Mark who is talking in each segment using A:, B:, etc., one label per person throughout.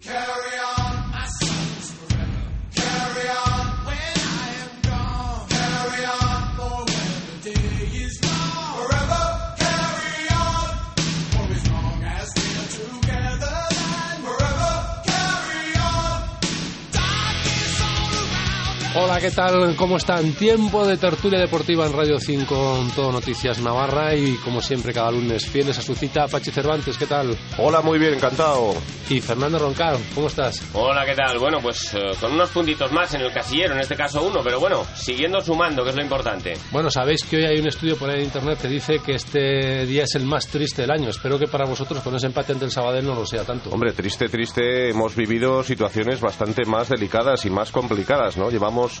A: Carry
B: ¿qué tal? ¿Cómo están? Tiempo de tertulia deportiva en Radio 5 con todo Noticias Navarra y como siempre cada lunes fieles a su cita. Pachi Cervantes, ¿qué tal?
C: Hola, muy bien, encantado.
B: Y Fernando Roncal, ¿cómo estás?
D: Hola, ¿qué tal? Bueno, pues eh, con unos puntitos más en el casillero, en este caso uno, pero bueno, siguiendo sumando, que es lo importante.
B: Bueno, sabéis que hoy hay un estudio por ahí en internet que dice que este día es el más triste del año. Espero que para vosotros con ese empate ante el Sabadell no lo sea tanto.
C: Hombre, triste, triste, hemos vivido situaciones bastante más delicadas y más complicadas, ¿no? Llevamos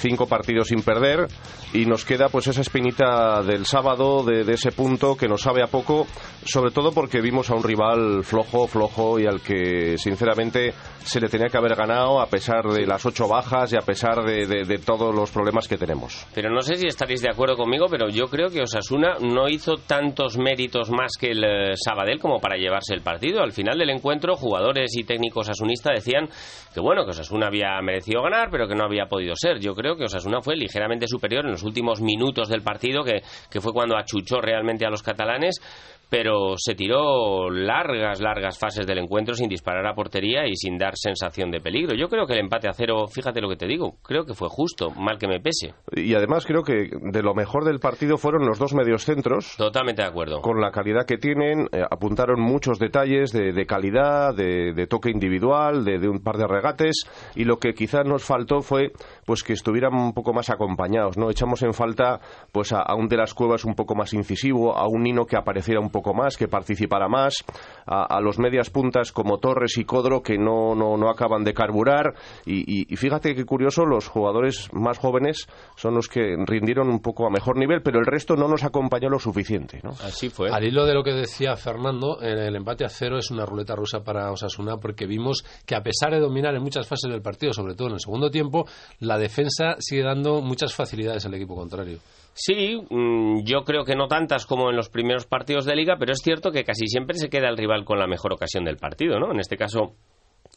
C: cinco partidos sin perder y nos queda pues esa espinita del sábado, de, ese punto que nos sabe a poco, sobre todo porque vimos a un rival flojo, flojo y al que sinceramente se le tenía que haber ganado a pesar de las ocho bajas y a pesar de, de- de todos los problemas que tenemos.
D: Pero no sé si estaréis de acuerdo conmigo, pero yo creo que Osasuna no hizo tantos méritos más que el eh, Sabadell como para llevarse el partido. Al final del encuentro, jugadores y técnicos asunistas decían que bueno, que Osasuna había merecido ganar, pero que no había podido ser. Yo creo que Osasuna fue ligeramente superior en los últimos minutos del partido, que, que fue cuando achuchó realmente a los catalanes, pero se tiró largas, largas fases del encuentro sin disparar a portería y sin dar sensación de peligro. Yo creo que el empate a cero, fíjate lo que te digo, creo que fue justo, mal que me pese.
C: Y además creo que de lo mejor del partido fueron los dos mediocentros,
D: Totalmente de acuerdo.
C: con la calidad que tienen, eh, apuntaron muchos detalles de, de calidad, de, de toque individual, de, de un par de regates, y lo que quizás nos faltó fue pues que estuvieran un poco más acompañados, ¿no? Echamos en falta pues a, a un de las cuevas un poco más incisivo, a un Nino que apareciera un poco más, que participara más, a, a los medias puntas como Torres y Codro que no, no, no acaban de carburar, y, y- y fíjate qué curioso, los jugadores más jóvenes son los que rindieron un poco a mejor nivel, pero el resto no nos acompañó lo suficiente, ¿no?
D: Así fue.
B: Al hilo de lo que decía Fernando, el empate a cero es una ruleta rusa para Osasuna porque vimos que a pesar de dominar en muchas fases del partido, sobre todo en el segundo tiempo, la defensa sigue dando muchas facilidades al equipo contrario.
D: Sí, mm, yo creo que no tantas como en los primeros partidos de liga, pero es cierto que casi siempre se queda el rival con la mejor ocasión del partido, ¿no? En este caso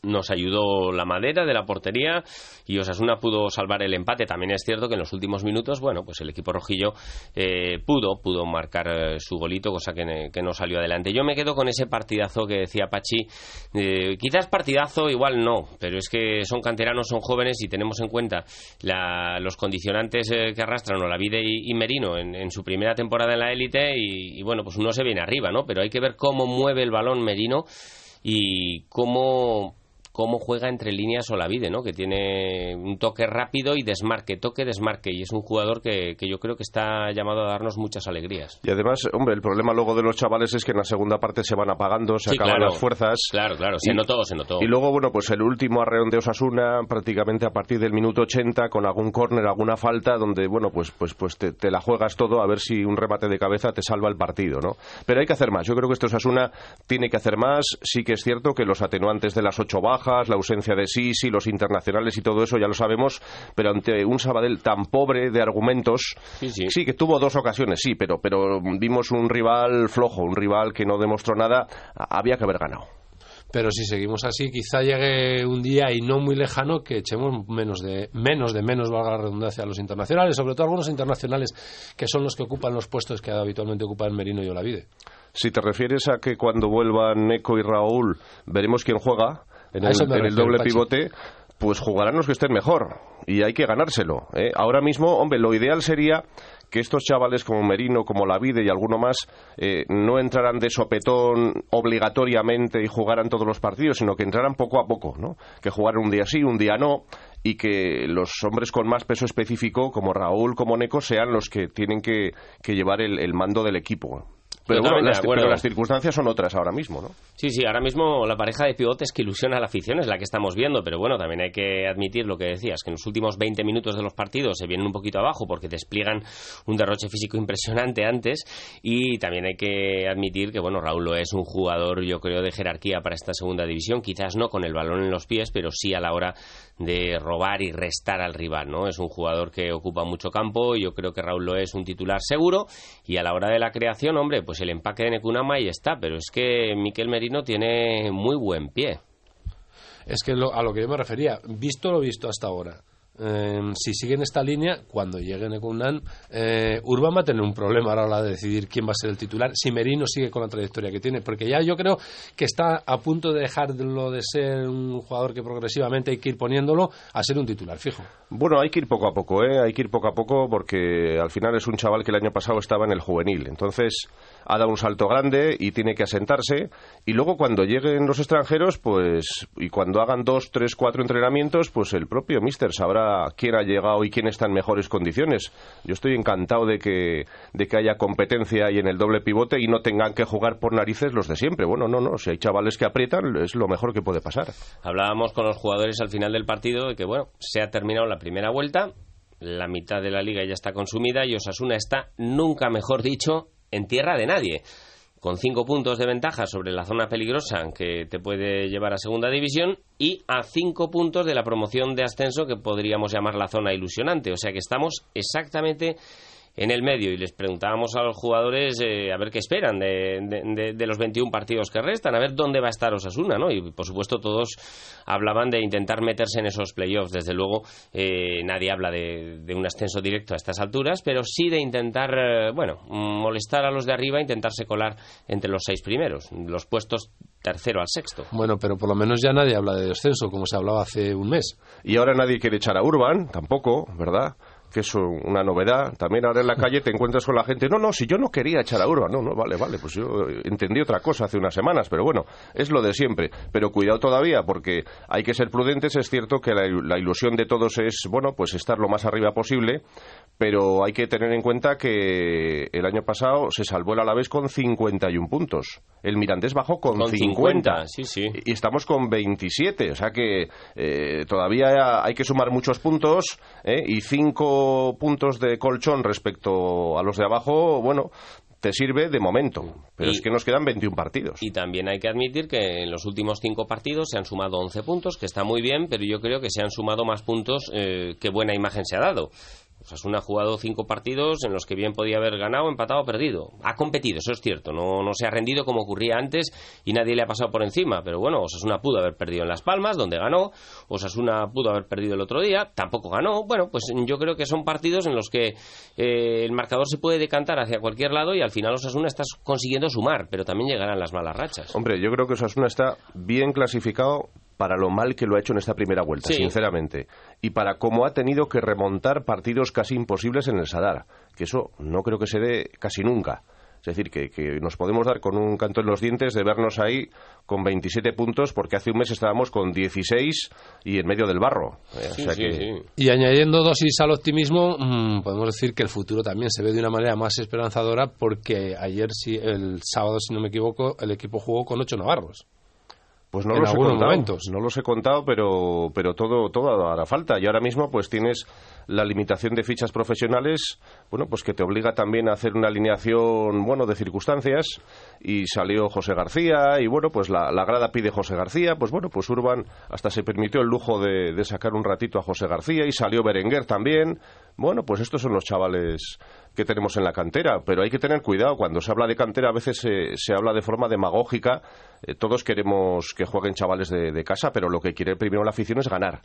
D: nos ayudó la madera de la portería y Osasuna pudo salvar el empate. También es cierto que en los últimos minutos, bueno, pues el equipo rojillo eh, pudo, pudo marcar eh, su golito, cosa que, que no salió adelante. Yo me quedo con ese partidazo que decía Pachi. Eh, quizás partidazo, igual no, pero es que son canteranos, son jóvenes y tenemos en cuenta la- los condicionantes eh, que arrastran Olavide y, y Merino en, su primera temporada en la élite y, y bueno, pues uno se viene arriba, ¿no? Pero hay que ver cómo mueve el balón Merino y cómo cómo juega entre líneas Olavide, ¿no? Que tiene un toque rápido y desmarque, toque, desmarque. Y es un jugador que, que yo creo que está llamado a darnos muchas alegrías.
C: Y además, hombre, el problema luego de los chavales es que en la segunda parte se van apagando, se
D: Sí,
C: acaban
D: claro.
C: las fuerzas.
D: Claro, claro, se
C: Y-
D: notó, se notó.
C: Y luego, bueno, pues el último arreón de Osasuna, prácticamente a partir del minuto 80, con algún córner, alguna falta, donde, bueno, pues, pues, pues te, te la juegas todo a ver si un remate de cabeza te salva el partido, ¿no? Pero hay que hacer más. Yo creo que este Osasuna tiene que hacer más. Sí que es cierto que los atenuantes de las ocho bajas, la ausencia de Sisi, los internacionales y todo eso ya lo sabemos, pero ante un Sabadell tan pobre de argumentos,
D: Sí, sí.
C: que tuvo dos ocasiones, sí, pero, pero vimos un rival flojo, un rival que no demostró nada, había que haber ganado.
B: Pero si seguimos así, quizá llegue un día y no muy lejano que echemos menos de menos de menos, valga la redundancia, a los internacionales, sobre todo algunos internacionales que son los que ocupan los puestos que habitualmente ocupan Merino y Olavide.
C: Si te refieres a que cuando vuelvan Neko y Raúl veremos quién juega en el, en doble pivote, pues jugarán los que estén mejor y hay que ganárselo. ¿eh? Ahora mismo, hombre, lo ideal sería que estos chavales como Merino, como Lavide y alguno más eh, no entraran de sopetón obligatoriamente y jugaran todos los partidos, sino que entraran poco a poco, ¿no? Que jugaran un día sí, un día no y que los hombres con más peso específico, como Raúl, como Neko, sean los que tienen que, que llevar el, el mando del equipo. Pero bueno, las, pero las circunstancias son otras ahora mismo, ¿no?
D: Sí, sí, ahora mismo la pareja de pivotes que ilusiona a la afición es la que estamos viendo, pero bueno, también hay que admitir lo que decías, que en los últimos 20 minutos de los partidos se vienen un poquito abajo porque despliegan un derroche físico impresionante antes y también hay que admitir que, bueno, Raúl lo es un jugador, yo creo, de jerarquía para esta segunda división, quizás no con el balón en los pies, pero sí a la hora de robar y restar al rival, ¿no? Es un jugador que ocupa mucho campo, yo creo que Raúl lo es un titular seguro y a la hora de la creación, hombre, pues el empaque de Nekunama ahí está, pero es que Miquel Merino tiene muy buen pie.
B: Es que lo- a lo que yo me refería, visto lo visto hasta ahora, eh, si siguen esta línea, cuando llegue Nekundan, eh, Urban va a tener un problema a la hora de decidir quién va a ser el titular, si Merino sigue con la trayectoria que tiene, porque ya yo creo que está a punto de dejarlo de ser un jugador que progresivamente hay que ir poniéndolo a ser un titular fijo.
C: Bueno, hay que ir poco a poco, ¿eh? Hay que ir poco a poco porque al final es un chaval que el año pasado estaba en el juvenil. Entonces ha dado un salto grande y tiene que asentarse. Y luego cuando lleguen los extranjeros, pues, y cuando hagan dos, tres, cuatro entrenamientos, pues el propio míster sabrá quién ha llegado y quién está en mejores condiciones. Yo estoy encantado de que, de que haya competencia ahí en el doble pivote y no tengan que jugar por narices los de siempre. Bueno, no, no. Si hay chavales que aprietan, es lo mejor que puede pasar.
D: Hablábamos con los jugadores al final del partido de que, bueno, se ha terminado la primera vuelta, la mitad de la liga ya está consumida y Osasuna está, nunca mejor dicho, en tierra de nadie. Con cinco puntos de ventaja sobre la zona peligrosa que te puede llevar a segunda división y a cinco puntos de la promoción de ascenso que podríamos llamar la zona ilusionante. O sea que estamos exactamente en el medio y les preguntábamos a los jugadores eh, a ver qué esperan de, de- de- de los 21 partidos que restan, a ver dónde va a estar Osasuna, ¿no? Y por supuesto todos hablaban de intentar meterse en esos playoffs. Desde luego eh, nadie habla de, de un ascenso directo a estas alturas, pero sí de intentar, eh, bueno, molestar a los de arriba, intentarse colar entre los seis primeros, los puestos tercero al sexto.
B: Bueno, pero por lo menos ya nadie habla de descenso, como se hablaba hace un mes.
C: Y ahora nadie quiere echar a Urban, tampoco, ¿verdad? Que es una novedad. También ahora en la calle te encuentras con la gente, no, no, si yo no quería echar a Urban, no, no, vale, vale, pues yo entendí otra cosa hace unas semanas, pero bueno, es lo de siempre. Pero cuidado todavía, porque hay que ser prudentes, es cierto que la, la ilusión de todos es, bueno, pues estar lo más arriba posible, pero hay que tener en cuenta que el año pasado se salvó el Alavés con 51 puntos. El Mirandés bajó con,
D: Con 50, sí, sí.
C: y estamos con 27, o sea que eh, todavía hay que sumar muchos puntos ¿eh? y cinco puntos de colchón respecto a los de abajo, bueno, te sirve de momento, pero
D: Y-
C: es que nos quedan 21 partidos.
D: Y también hay que admitir que en los últimos cinco partidos se han sumado 11 puntos, que está muy bien, pero yo creo que se han sumado más puntos eh, que buena imagen se ha dado. Osasuna ha jugado cinco partidos en los que bien podía haber ganado, empatado o perdido. Ha competido, eso es cierto. No, no se ha rendido como ocurría antes y nadie le ha pasado por encima. Pero bueno, Osasuna pudo haber perdido en Las Palmas, donde ganó. Osasuna pudo haber perdido el otro día, tampoco ganó. Bueno, pues yo creo que son partidos en los que eh, el marcador se puede decantar hacia cualquier lado y al final Osasuna está consiguiendo sumar, pero también llegarán las malas rachas.
C: Hombre, yo creo que Osasuna está bien clasificado para lo mal que lo ha hecho en esta primera vuelta,
D: Sí.
C: sinceramente. Y para cómo ha tenido que remontar partidos casi imposibles en el Sadar. Que eso no creo que se dé casi nunca. Es decir, que, que nos podemos dar con un canto en los dientes de vernos ahí con 27 puntos, porque hace un mes estábamos con 16 y en medio del barro. Eh, o
D: Sí,
C: sea
D: sí,
C: que-
D: sí.
B: Y añadiendo dosis al optimismo, mm, podemos decir que el futuro también se ve de una manera más esperanzadora porque ayer, sí, el sábado, si no me equivoco, el equipo jugó con ocho navarros.
C: Pues no
B: en
C: los he contado,
B: momentos.
C: no los he contado, pero, pero todo, todo hará falta. Y ahora mismo pues tienes la limitación de fichas profesionales, bueno, pues que te obliga también a hacer una alineación, bueno, de circunstancias. Y salió José García, y bueno, pues la, la grada pide José García, pues bueno, pues Urban hasta se permitió el lujo de, de sacar un ratito a José García, y salió Berenguer también. Bueno, pues estos son los chavales que tenemos en la cantera, pero hay que tener cuidado. Cuando se habla de cantera a veces se, se habla de forma demagógica. Eh, todos queremos que jueguen chavales de, de casa, pero lo que quiere primero la afición es ganar.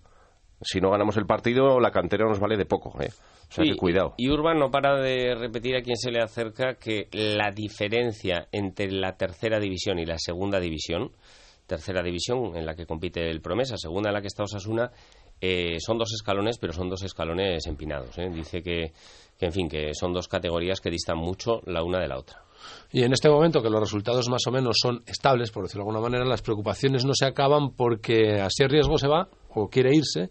C: Si no ganamos el partido, la cantera nos vale de poco. ¿eh? O sea
D: Sí,
C: que cuidado.
D: Y Urban no para de repetir a quien se le acerca que la diferencia entre la tercera división y la segunda división, tercera división en la que compite el Promesa, segunda en la que está Osasuna, eh, son dos escalones, pero son dos escalones empinados. ¿eh? Dice que, que, en fin, que son dos categorías que distan mucho la una de la otra.
B: Y en este momento que los resultados más o menos son estables, por decirlo de alguna manera, las preocupaciones no se acaban porque así el riesgo se va o quiere irse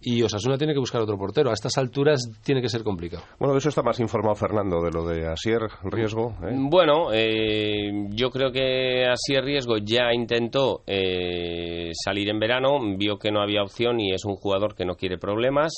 B: y Osasuna tiene que buscar otro portero. A estas alturas tiene que ser complicado.
C: Bueno, de eso está más informado Fernando, de lo de Asier, riesgo. ¿eh?
D: Bueno, eh, yo creo que así el riesgo ya intentó eh, salir en verano, vio que no había opción y es un jugador que no quiere problemas.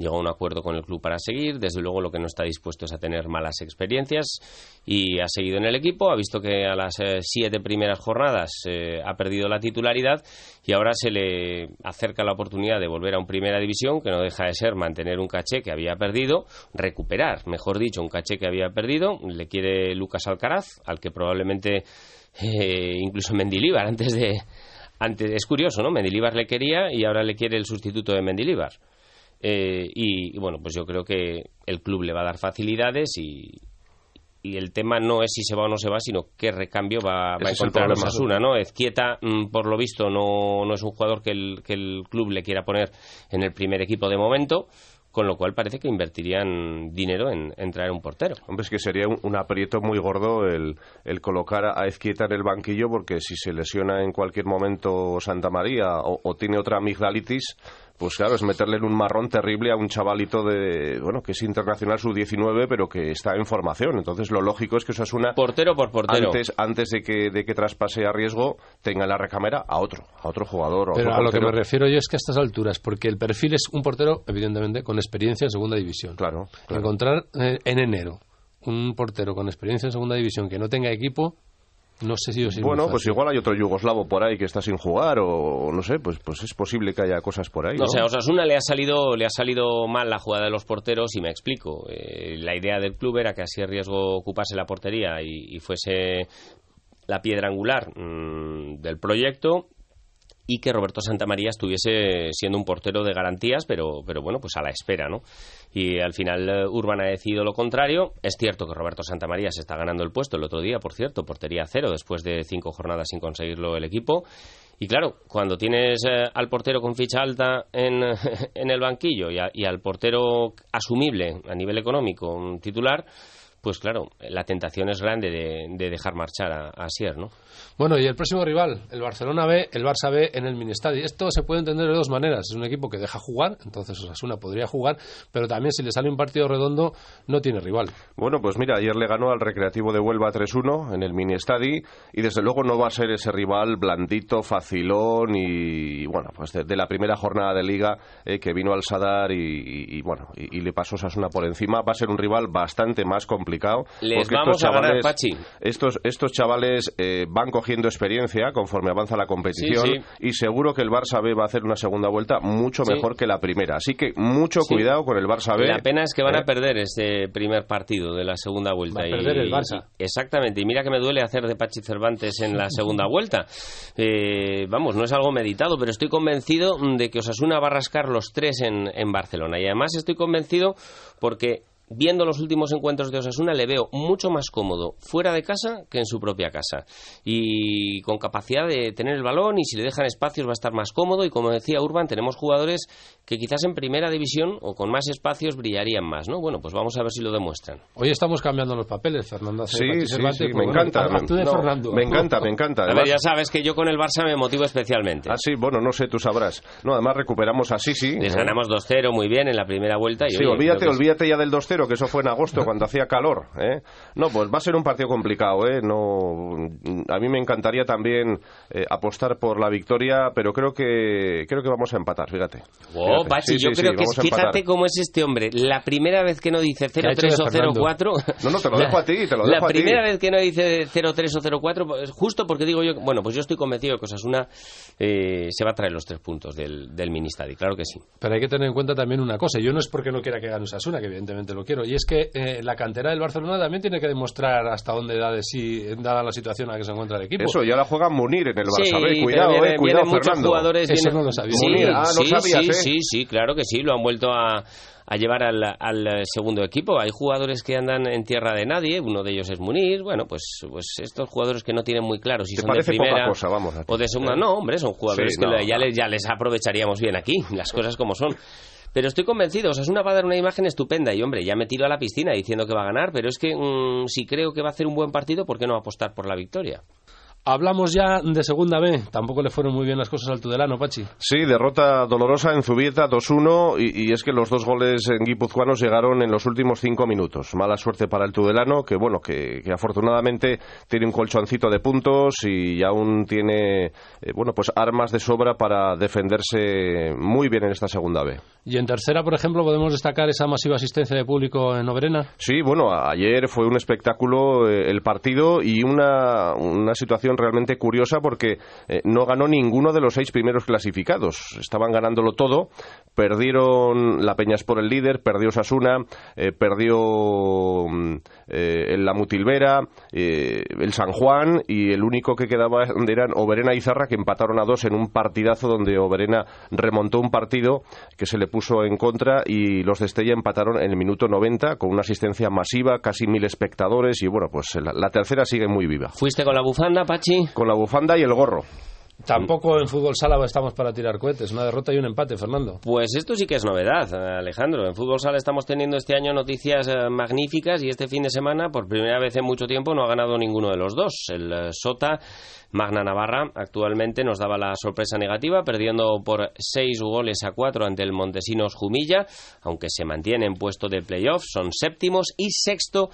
D: Llegó a un acuerdo con el club para seguir. Desde luego, lo que no está dispuesto es a tener malas experiencias y ha seguido en el equipo. Ha visto que a las eh, siete primeras jornadas eh, ha perdido la titularidad y ahora se le acerca la oportunidad de volver a un primera división, que no deja de ser mantener un caché que había perdido, recuperar, mejor dicho, un caché que había perdido. Le quiere Lucas Alcaraz, al que probablemente eh, incluso Mendilíbar antes de antes es curioso, ¿no? Mendilíbar le quería y ahora le quiere el sustituto de Mendilíbar. Eh, y, y, bueno, pues yo creo que el club le va a dar facilidades y, y el tema no es si se va o no se va, sino qué recambio va, va a encontrar. Osasuna, ¿no? Ezquieta, mm, por lo visto, no, no es un jugador que el, que el club le quiera poner en el primer equipo de momento, con lo cual parece que invertirían dinero en, en traer un portero.
C: Hombre, es que sería un, un aprieto muy gordo el, el colocar a Ezquieta en el banquillo, porque si se lesiona en cualquier momento Santa María o, o tiene otra amigdalitis, pues claro, es meterle en un marrón terrible a un chavalito de, bueno, que es internacional sub-19, pero que está en formación. Entonces, lo lógico es que Osasuna,
D: Portero por portero.
C: antes, antes de, que, de que traspase a riesgo, tenga en la recámara a otro, a otro jugador. a
B: Pero
C: otro
B: a lo que me refiero yo es que a estas alturas, porque el perfil es un portero, evidentemente, con experiencia en segunda división.
C: Claro, claro.
B: Encontrar eh, en enero un portero con experiencia en segunda división que no tenga equipo, no sé si es
C: Bueno, pues igual hay otro yugoslavo por ahí que está sin jugar o no sé, pues pues es posible que haya cosas por ahí.
D: No,
C: ¿no?
D: o sea, a Osasuna le ha salido le ha salido mal la jugada de los porteros y me explico. Eh, la idea del club era que así el riesgo ocupase la portería y, y fuese la piedra angular mm, del proyecto y que Roberto Santamaría estuviese siendo un portero de garantías, pero, pero bueno, pues a la espera, ¿no? Y al final eh, Urban ha decidido lo contrario. Es cierto que Roberto Santamaría se está ganando el puesto el otro día, por cierto, portería cero después de cinco jornadas sin conseguirlo el equipo. Y claro, cuando tienes eh, al portero con ficha alta en, en el banquillo y, y al portero asumible a nivel económico, un titular, pues claro, la tentación es grande de, de dejar marchar a, a ¿no?
B: Bueno, y el próximo rival, el Barcelona B, el Barça B en el Ministadi. Esto se puede entender de dos maneras. Es un equipo que deja jugar, entonces Osasuna podría jugar, pero también si le sale un partido redondo, no tiene rival.
C: Bueno, pues mira, ayer le ganó al Recreativo de Huelva 3-1 en el mini estadi y desde luego no va a ser ese rival blandito, facilón y bueno, pues de, de la primera jornada de liga eh, que vino al Sadar y, y- y, bueno, y, y le pasó Sasuna por encima, va a ser un rival bastante más complicado.
D: Les vamos
C: estos
D: a ganar,
C: chavales-
D: Pachi.
C: Estos, estos chavales eh, van cogiendo experiencia conforme avanza la competición
D: Sí,
C: y seguro que el Barça B va a hacer una segunda vuelta mucho
D: Sí.
C: mejor que la primera. Así que mucho
D: Sí.
C: cuidado con el Barça B.
D: La pena es que van
C: Eh,
D: a perder este primer partido de la segunda vuelta.
B: Va a
D: y-
B: perder el Barça.
D: y- exactamente. Y mira que me duele hacer de Pachi Cervantes en la segunda vuelta. Eh, vamos, no es algo meditado, pero estoy convencido de que Osasuna va a rascar los tres en, en Barcelona. Y además estoy convencido porque viendo los últimos encuentros de Osasuna le veo mucho más cómodo fuera de casa que en su propia casa. Y con capacidad de tener el balón y si le dejan espacios va a estar más cómodo. Y como decía Urban, tenemos jugadores que quizás en primera división o con más espacios brillarían más, ¿no? Bueno, pues vamos a ver si lo demuestran.
B: Hoy estamos cambiando los papeles, Fernando.
C: Sí, sí, sí,
B: pues
C: me
B: bueno,
C: encanta.
B: actúe de
C: No,
B: Fernando.
C: Me encanta, me encanta.
D: A ver,
C: Además,
D: ya sabes que yo con el Barça me motivo especialmente.
C: Ah, sí, bueno, no sé, tú sabrás. No, además recuperamos a Sisi.
D: Les ganamos 2-0 muy bien en la primera vuelta. Y,
C: Sí,
D: oye,
C: olvídate,
D: que-
C: olvídate ya del 2-0, que eso fue en agosto cuando hacía calor. ¿eh? No, pues va a ser un partido complicado. ¿eh? No, a mí me encantaría también eh, apostar por la victoria, pero creo que creo que vamos a empatar, fíjate.
D: Oh,
C: Fíjate.
D: Pachi,
C: Sí,
D: yo
C: sí,
D: creo
C: sí,
D: que
C: a
D: fíjate cómo es este hombre. La primera vez que no dice
B: ha hecho de
D: 0-3 o
B: Fernando?
D: 0-4.
C: No, no, te lo dejo a ti, te lo
D: La
C: dejo a ti.
D: primera vez que no dice 0-3 o 0-4, pues, justo porque digo yo, bueno, pues yo estoy convencido que Osasuna eh, se va a traer los tres puntos del, del Ministadi, claro que sí.
B: Pero hay que tener en cuenta también una cosa. Yo no es porque no quiera que gane Osasuna, que evidentemente lo quiero. Y es que eh, la cantera del Barcelona también tiene que demostrar hasta dónde da de sí, dada la situación en la que se encuentra el equipo.
C: Eso, ya la juega Munir en el Barça.
D: Sí,
C: Cuidado,
D: viene-
C: eh, cuidado,
D: vienen muchos
C: Fernando.
D: jugadores.
B: Eso
D: vienen-
B: no lo sabía.
D: Sí,
C: Munir, ah, no
D: sí,
C: sabías,
D: sí,
C: ¿eh?
D: sí, sí, claro que sí, lo han vuelto a, a llevar al, al segundo equipo. Hay jugadores que andan en tierra de nadie, uno de ellos es Munir. Bueno, pues, pues estos jugadores que no tienen muy claro si
C: ¿Te
D: son de primera
C: cosa? Vamos a
D: o de segunda. No, hombre, son jugadores
C: Sí,
D: que
C: no,
D: ya,
C: no.
D: les, ya les aprovecharíamos bien aquí, las cosas como son. Pero estoy convencido, Osasuna va a dar una imagen estupenda y, hombre, ya me tiro a la piscina diciendo que va a ganar, pero es que mm, si creo que va a hacer un buen partido, ¿por qué no apostar por la victoria?
B: Hablamos ya de segunda B. Tampoco le fueron muy bien las cosas al Tudelano, Pachi.
C: Sí, derrota dolorosa en Zubieta 2-1 y, y es que los dos goles en guipuzcoanos llegaron en los últimos cinco minutos. Mala suerte para el Tudelano, que bueno, que, que afortunadamente tiene un colchoncito de puntos y aún tiene eh, bueno, pues armas de sobra para defenderse muy bien en esta segunda B.
B: Y en tercera, por ejemplo, podemos destacar esa masiva asistencia de público en Oberena.
C: Sí, bueno, ayer fue un espectáculo eh, el partido y una, una situación realmente curiosa porque eh, no ganó ninguno de los seis primeros clasificados. Estaban ganándolo todo, perdieron la Peñas por el líder, perdió Sasuna, eh, perdió mm, eh, la Mutilvera, el San Juan y el único que quedaba eran Oberena y Zarra que empataron a dos en un partidazo donde Oberena remontó un partido que se le puso en contra y los de Estella empataron en el minuto 90 con una asistencia masiva, casi mil espectadores y bueno, pues la, la tercera sigue muy viva.
D: ¿Fuiste con la bufanda, Pachi?
C: Con la bufanda y el gorro.
B: Tampoco en fútbol sala estamos para tirar cohetes. Una derrota y un empate, Fernando.
D: Pues esto sí que es novedad, Alejandro. En fútbol sala estamos teniendo este año noticias eh, magníficas y este fin de semana, por primera vez en mucho tiempo, no ha ganado ninguno de los dos. El eh, Sota Magna Navarra actualmente nos daba la sorpresa negativa, perdiendo por seis goles a cuatro ante el Montesinos Jumilla, aunque se mantiene en puesto de playoff, son séptimos y sexto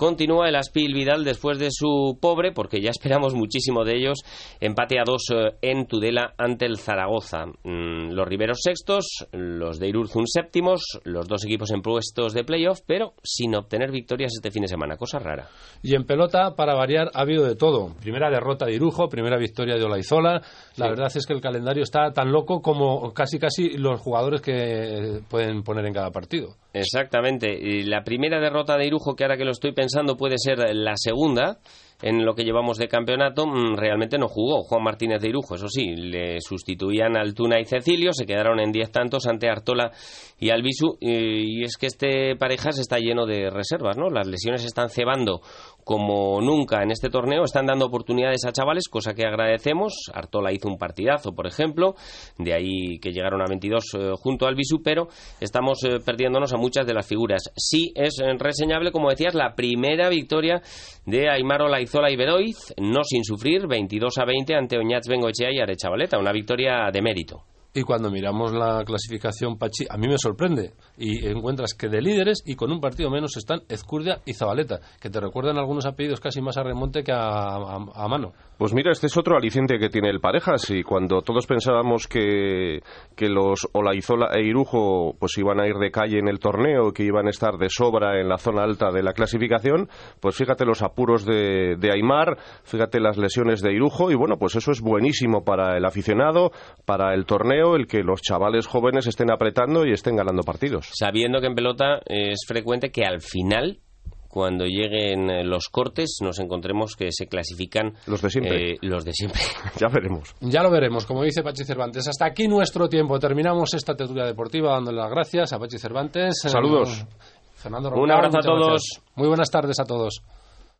D: continúa el Aspil Vidal después de su pobre, porque ya esperamos muchísimo de ellos, empate a dos eh, en Tudela ante el Zaragoza. Mm, los Riberos sextos, los de Irurzun séptimos, los dos equipos en puestos de playoff, pero sin obtener victorias este fin de semana, cosa rara.
B: Y en pelota, para variar, ha habido de todo. Primera derrota de Irujo, primera victoria de Olaizola. La verdad es que el calendario está tan loco como casi casi los jugadores que pueden poner en cada partido.
D: Exactamente. Y la primera derrota de Irujo, que ahora que lo estoy pensando puede ser la segunda en lo que llevamos de campeonato, mm, realmente no jugó Juan Martínez de Irujo, eso sí, le sustituían Altuna y Cecilio, se quedaron en 10 tantos ante Artola y Albisu, y es que este parejas está lleno de reservas, ¿no? Las lesiones están cebando como nunca en este torneo, están dando oportunidades a chavales, cosa que agradecemos. Artola hizo un partidazo, por ejemplo, de ahí que llegaron a 22 eh, junto al Bisu, pero estamos eh, perdiéndonos a muchas de las figuras. Sí es eh, reseñable, como decías, la primera victoria de Aymar Olaizola y Bedoiz, no sin sufrir, 22 a 20 ante Oñaz Bengoechea y Arechavaleta, una victoria de mérito.
B: Y cuando miramos la clasificación, Pachi, a mí me sorprende. Y encuentras que de líderes y con un partido menos están Ezcurdia y Zabaleta, que te recuerdan algunos apellidos casi más a remonte que a, a- mano.
C: Pues mira, este es otro aliciente que tiene el Parejas y cuando todos pensábamos que, que los Olaizola e Irujo pues iban a ir de calle en el torneo, que iban a estar de sobra en la zona alta de la clasificación, pues fíjate los apuros de, de Aymar, fíjate las lesiones de Irujo y bueno, pues eso es buenísimo para el aficionado, para el torneo, el que los chavales jóvenes estén apretando y estén ganando partidos.
D: Sabiendo que en pelota es frecuente que al final cuando lleguen eh, los cortes nos encontremos que se clasifican
C: Los de siempre.
D: eh, los de siempre.
C: Ya veremos.
B: Ya lo veremos, como dice Pachi Cervantes. Hasta aquí nuestro tiempo. Terminamos esta tertulia deportiva dándole las gracias a Pachi Cervantes.
C: Saludos.
B: Eh, Fernando
D: Un
B: Roncal,
D: abrazo a todos.
B: gracias. Muy buenas tardes a todos.